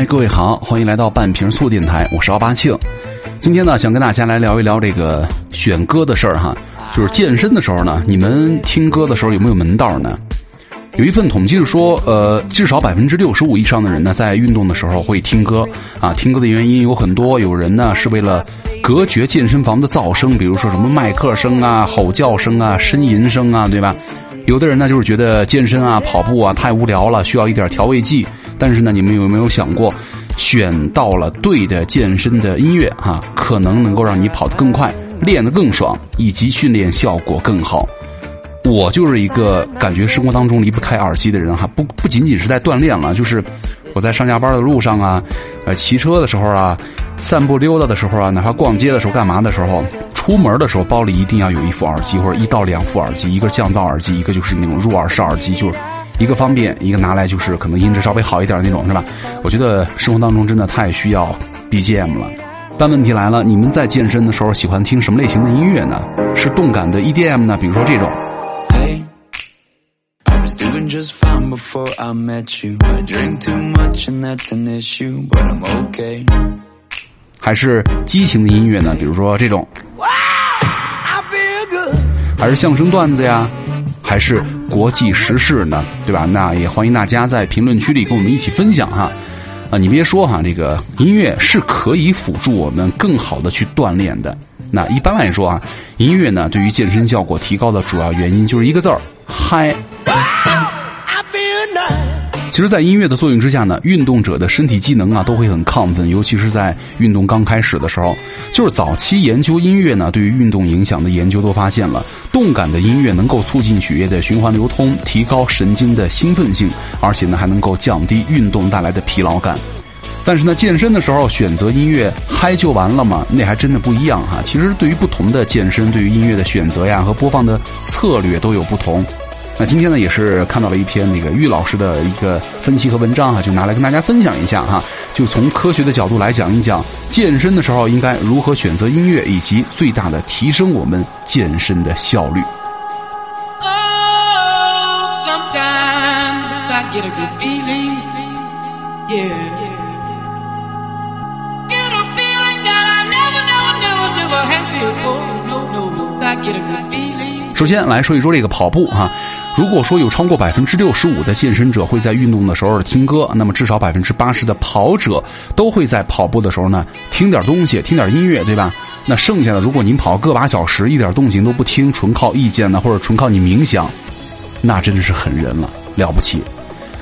嗨，各位好，欢迎来到半瓶醋电台，我是奥巴庆。今天呢，想跟大家来聊一聊这个选歌的事儿哈。就是健身的时候呢，你们听歌的时候有没有门道呢？有一份统计是说，呃，至少百分之六十五以上的人呢，在运动的时候会听歌啊。听歌的原因有很多，有人呢是为了隔绝健身房的噪声，比如说什么麦克声啊、吼叫声啊、呻吟声啊，对吧？有的人呢就是觉得健身啊、跑步啊太无聊了，需要一点调味剂。但是呢，你们有没有想过，选到了对的健身的音乐啊，可能能够让你跑得更快、练得更爽，以及训练效果更好。我就是一个感觉生活当中离不开耳机的人哈，不不仅仅是在锻炼了，就是我在上下班的路上啊，呃，骑车的时候啊，散步溜达的时候啊，哪怕逛街的时候、干嘛的时候，出门的时候，包里一定要有一副耳机或者一到两副耳机，一个降噪耳机，一个就是那种入耳式耳机，就是。一个方便，一个拿来就是可能音质稍微好一点那种，是吧？我觉得生活当中真的太需要 BGM 了。但问题来了，你们在健身的时候喜欢听什么类型的音乐呢？是动感的 EDM 呢？比如说这种，还是激情的音乐呢？比如说这种，还是相声段子呀？还是国际时事呢，对吧？那也欢迎大家在评论区里跟我们一起分享哈。啊，你别说哈，这个音乐是可以辅助我们更好的去锻炼的。那一般来说啊，音乐呢对于健身效果提高的主要原因就是一个字儿，嗨。其实，在音乐的作用之下呢，运动者的身体机能啊都会很亢奋，尤其是在运动刚开始的时候。就是早期研究音乐呢，对于运动影响的研究都发现了，动感的音乐能够促进血液的循环流通，提高神经的兴奋性，而且呢还能够降低运动带来的疲劳感。但是呢，健身的时候选择音乐嗨就完了吗？那还真的不一样哈。其实对于不同的健身，对于音乐的选择呀和播放的策略都有不同。那今天呢，也是看到了一篇那个玉老师的一个分析和文章啊，就拿来跟大家分享一下哈。就从科学的角度来讲一讲，健身的时候应该如何选择音乐，以及最大的提升我们健身的效率。首先来说一说这个跑步哈。如果说有超过百分之六十五的健身者会在运动的时候听歌，那么至少百分之八十的跑者都会在跑步的时候呢听点东西，听点音乐，对吧？那剩下的，如果您跑个把小时，一点动静都不听，纯靠意见呢，或者纯靠你冥想，那真的是狠人了，了不起。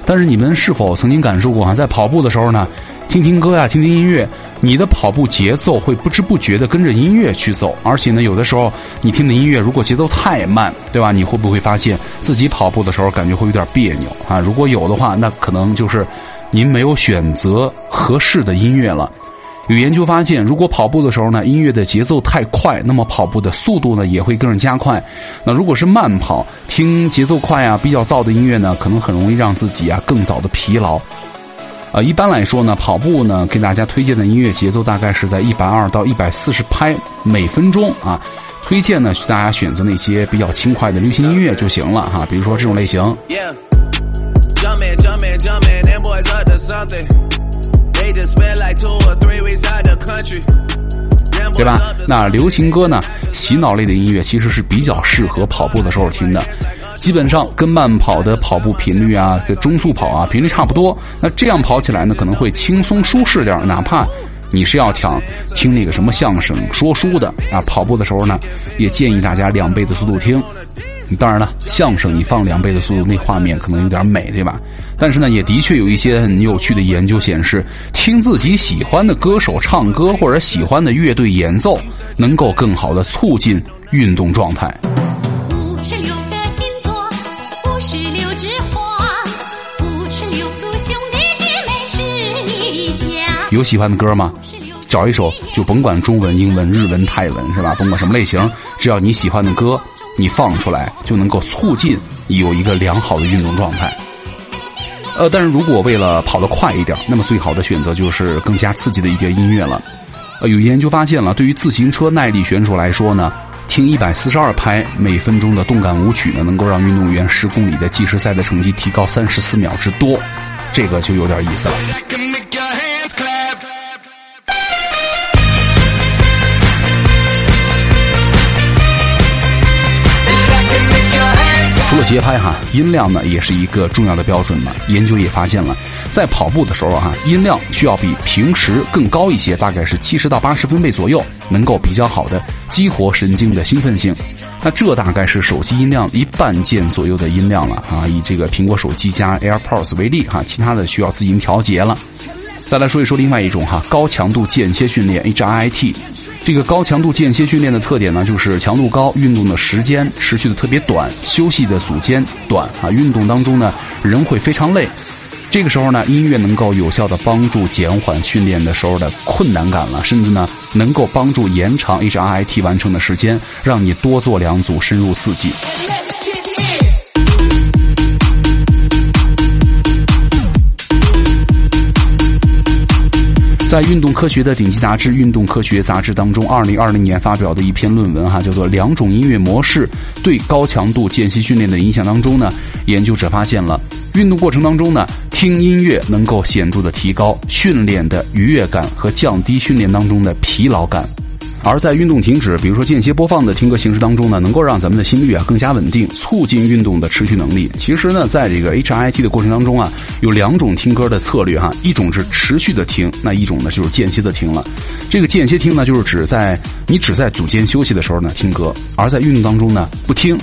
但是你们是否曾经感受过啊，在跑步的时候呢？听听歌呀，听听音乐，你的跑步节奏会不知不觉的跟着音乐去走。而且呢，有的时候你听的音乐如果节奏太慢，对吧？你会不会发现自己跑步的时候感觉会有点别扭啊？如果有的话，那可能就是您没有选择合适的音乐了。有研究发现，如果跑步的时候呢，音乐的节奏太快，那么跑步的速度呢也会跟着加快。那如果是慢跑，听节奏快啊、比较燥的音乐呢，可能很容易让自己啊更早的疲劳。呃，一般来说呢，跑步呢，给大家推荐的音乐节奏大概是在一百二到一百四十拍每分钟啊。推荐呢，大家选择那些比较轻快的流行音乐就行了哈。比如说这种类型，对吧？那流行歌呢，洗脑类的音乐其实是比较适合跑步的时候听的。基本上跟慢跑的跑步频率啊，跟中速跑啊频率差不多。那这样跑起来呢，可能会轻松舒适点哪怕你是要听听那个什么相声、说书的啊，跑步的时候呢，也建议大家两倍的速度听。当然了，相声你放两倍的速度，那画面可能有点美，对吧？但是呢，也的确有一些很有趣的研究显示，听自己喜欢的歌手唱歌或者喜欢的乐队演奏，能够更好的促进运动状态。有喜欢的歌吗？找一首，就甭管中文、英文、日文、泰文，是吧？甭管什么类型，只要你喜欢的歌，你放出来就能够促进有一个良好的运动状态。呃，但是如果为了跑得快一点，那么最好的选择就是更加刺激的一点音乐了。呃，有研究发现了，对于自行车耐力选手来说呢，听一百四十二拍每分钟的动感舞曲呢，能够让运动员十公里的计时赛的成绩提高三十四秒之多，这个就有点意思了。了节拍哈，音量呢也是一个重要的标准嘛。研究也发现了，在跑步的时候哈，音量需要比平时更高一些，大概是七十到八十分贝左右，能够比较好的激活神经的兴奋性。那这大概是手机音量一半键左右的音量了啊。以这个苹果手机加 AirPods 为例哈，其他的需要自行调节了。再来说一说另外一种哈，高强度间歇训练 HIIT。这个高强度间歇训练的特点呢，就是强度高，运动的时间持续的特别短，休息的组间短啊。运动当中呢，人会非常累，这个时候呢，音乐能够有效的帮助减缓训练的时候的困难感了，甚至呢，能够帮助延长 HIIT 完成的时间，让你多做两组深入刺激。在运动科学的顶级杂志《运动科学》杂志当中，二零二零年发表的一篇论文哈，叫做《两种音乐模式对高强度间歇训练的影响》当中呢，研究者发现了运动过程当中呢，听音乐能够显著的提高训练的愉悦感和降低训练当中的疲劳感。而在运动停止，比如说间歇播放的听歌形式当中呢，能够让咱们的心率啊更加稳定，促进运动的持续能力。其实呢，在这个 HIT 的过程当中啊，有两种听歌的策略哈，一种是持续的听，那一种呢就是间歇的听了。这个间歇听呢，就是指在你只在组间休息的时候呢听歌，而在运动当中呢不听。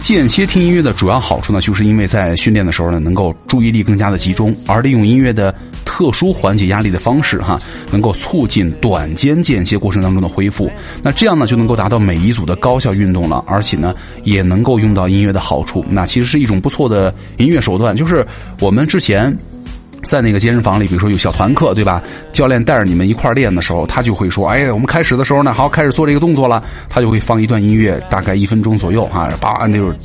间歇听音乐的主要好处呢，就是因为在训练的时候呢，能够注意力更加的集中，而利用音乐的。特殊缓解压力的方式，哈，能够促进短间间歇过程当中的恢复。那这样呢，就能够达到每一组的高效运动了，而且呢，也能够用到音乐的好处。那其实是一种不错的音乐手段，就是我们之前。在那个健身房里，比如说有小团课，对吧？教练带着你们一块练的时候，他就会说：“哎，我们开始的时候呢，好，开始做这个动作了。”他就会放一段音乐，大概一分钟左右啊，叭，那就是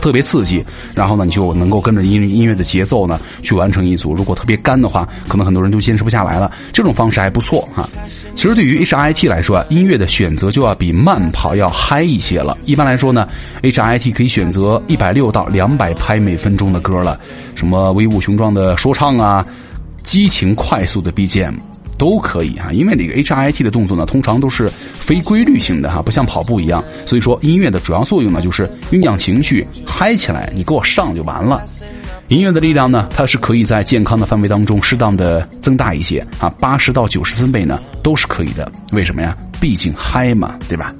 特别刺激。然后呢，你就能够跟着音音乐的节奏呢去完成一组。如果特别干的话，可能很多人就坚持不下来了。这种方式还不错哈。其实对于 HIT 来说啊，音乐的选择就要比慢跑要嗨一些了。一般来说呢，HIT 可以选择一百六到两百拍每分钟的歌了，什么威武雄壮的说唱啊。激情快速的 BGM 都可以啊，因为那个 HIT 的动作呢，通常都是非规律性的哈，不像跑步一样。所以说，音乐的主要作用呢，就是酝酿情绪，嗨起来，你给我上就完了。音乐的力量呢，它是可以在健康的范围当中适当的增大一些啊，八十到九十分贝呢都是可以的。为什么呀？毕竟嗨嘛，对吧？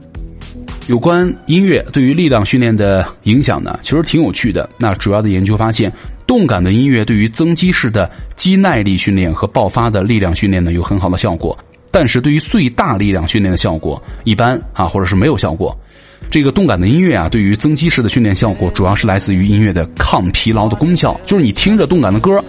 有关音乐对于力量训练的影响呢，其实挺有趣的。那主要的研究发现。动感的音乐对于增肌式的肌耐力训练和爆发的力量训练呢有很好的效果，但是对于最大力量训练的效果一般啊，或者是没有效果。这个动感的音乐啊，对于增肌式的训练效果主要是来自于音乐的抗疲劳的功效，就是你听着动感的歌。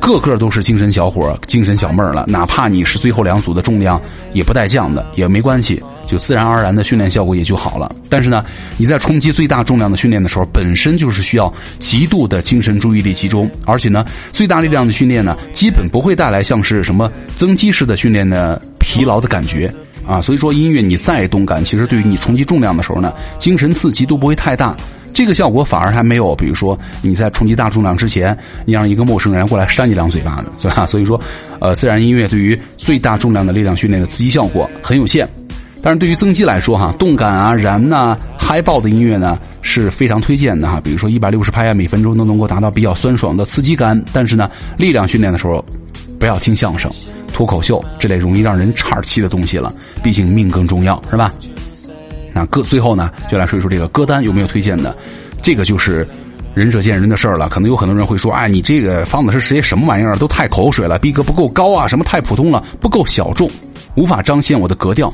个个都是精神小伙、精神小妹儿了，哪怕你是最后两组的重量也不带降的，也没关系，就自然而然的训练效果也就好了。但是呢，你在冲击最大重量的训练的时候，本身就是需要极度的精神注意力集中，而且呢，最大力量的训练呢，基本不会带来像是什么增肌式的训练的疲劳的感觉啊。所以说，音乐你再动感，其实对于你冲击重量的时候呢，精神刺激都不会太大。这个效果反而还没有，比如说你在冲击大重量之前，你让一个陌生人过来扇你两嘴巴子，是吧？所以说，呃，自然音乐对于最大重量的力量训练的刺激效果很有限。但是对于增肌来说，哈，动感啊、燃呐、嗨爆的音乐呢是非常推荐的哈。比如说一百六十拍啊，每分钟都能够达到比较酸爽的刺激感。但是呢，力量训练的时候，不要听相声、脱口秀这类容易让人岔气的东西了。毕竟命更重要，是吧？那歌最后呢，就来说一说这个歌单有没有推荐的？这个就是仁者见仁的事儿了。可能有很多人会说：“哎，你这个方子是些什么玩意儿？都太口水了，逼格不够高啊，什么太普通了，不够小众，无法彰显我的格调。”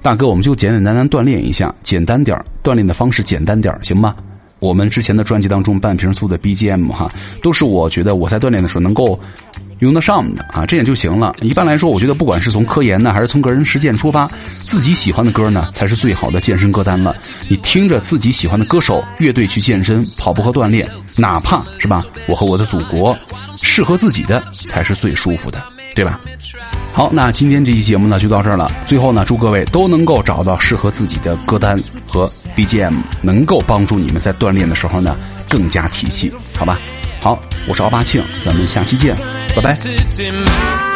大哥，我们就简简单单锻炼一下，简单点锻炼的方式简单点行吗？我们之前的专辑当中，半瓶醋的 BGM 哈，都是我觉得我在锻炼的时候能够。用得上的啊，这样就行了。一般来说，我觉得不管是从科研呢，还是从个人实践出发，自己喜欢的歌呢，才是最好的健身歌单了。你听着自己喜欢的歌手、乐队去健身、跑步和锻炼，哪怕是吧，我和我的祖国，适合自己的才是最舒服的，对吧？好，那今天这期节目呢就到这儿了。最后呢，祝各位都能够找到适合自己的歌单和 BGM，能够帮助你们在锻炼的时候呢更加提气，好吧？好，我是奥巴庆，咱们下期见。拜拜。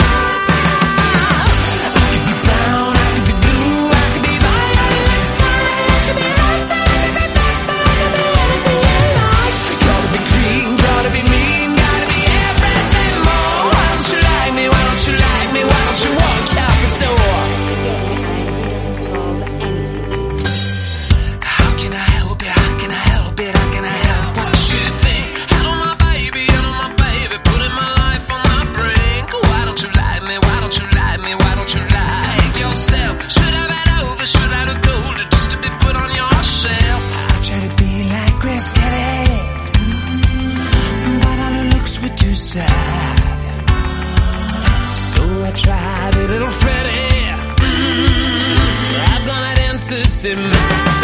in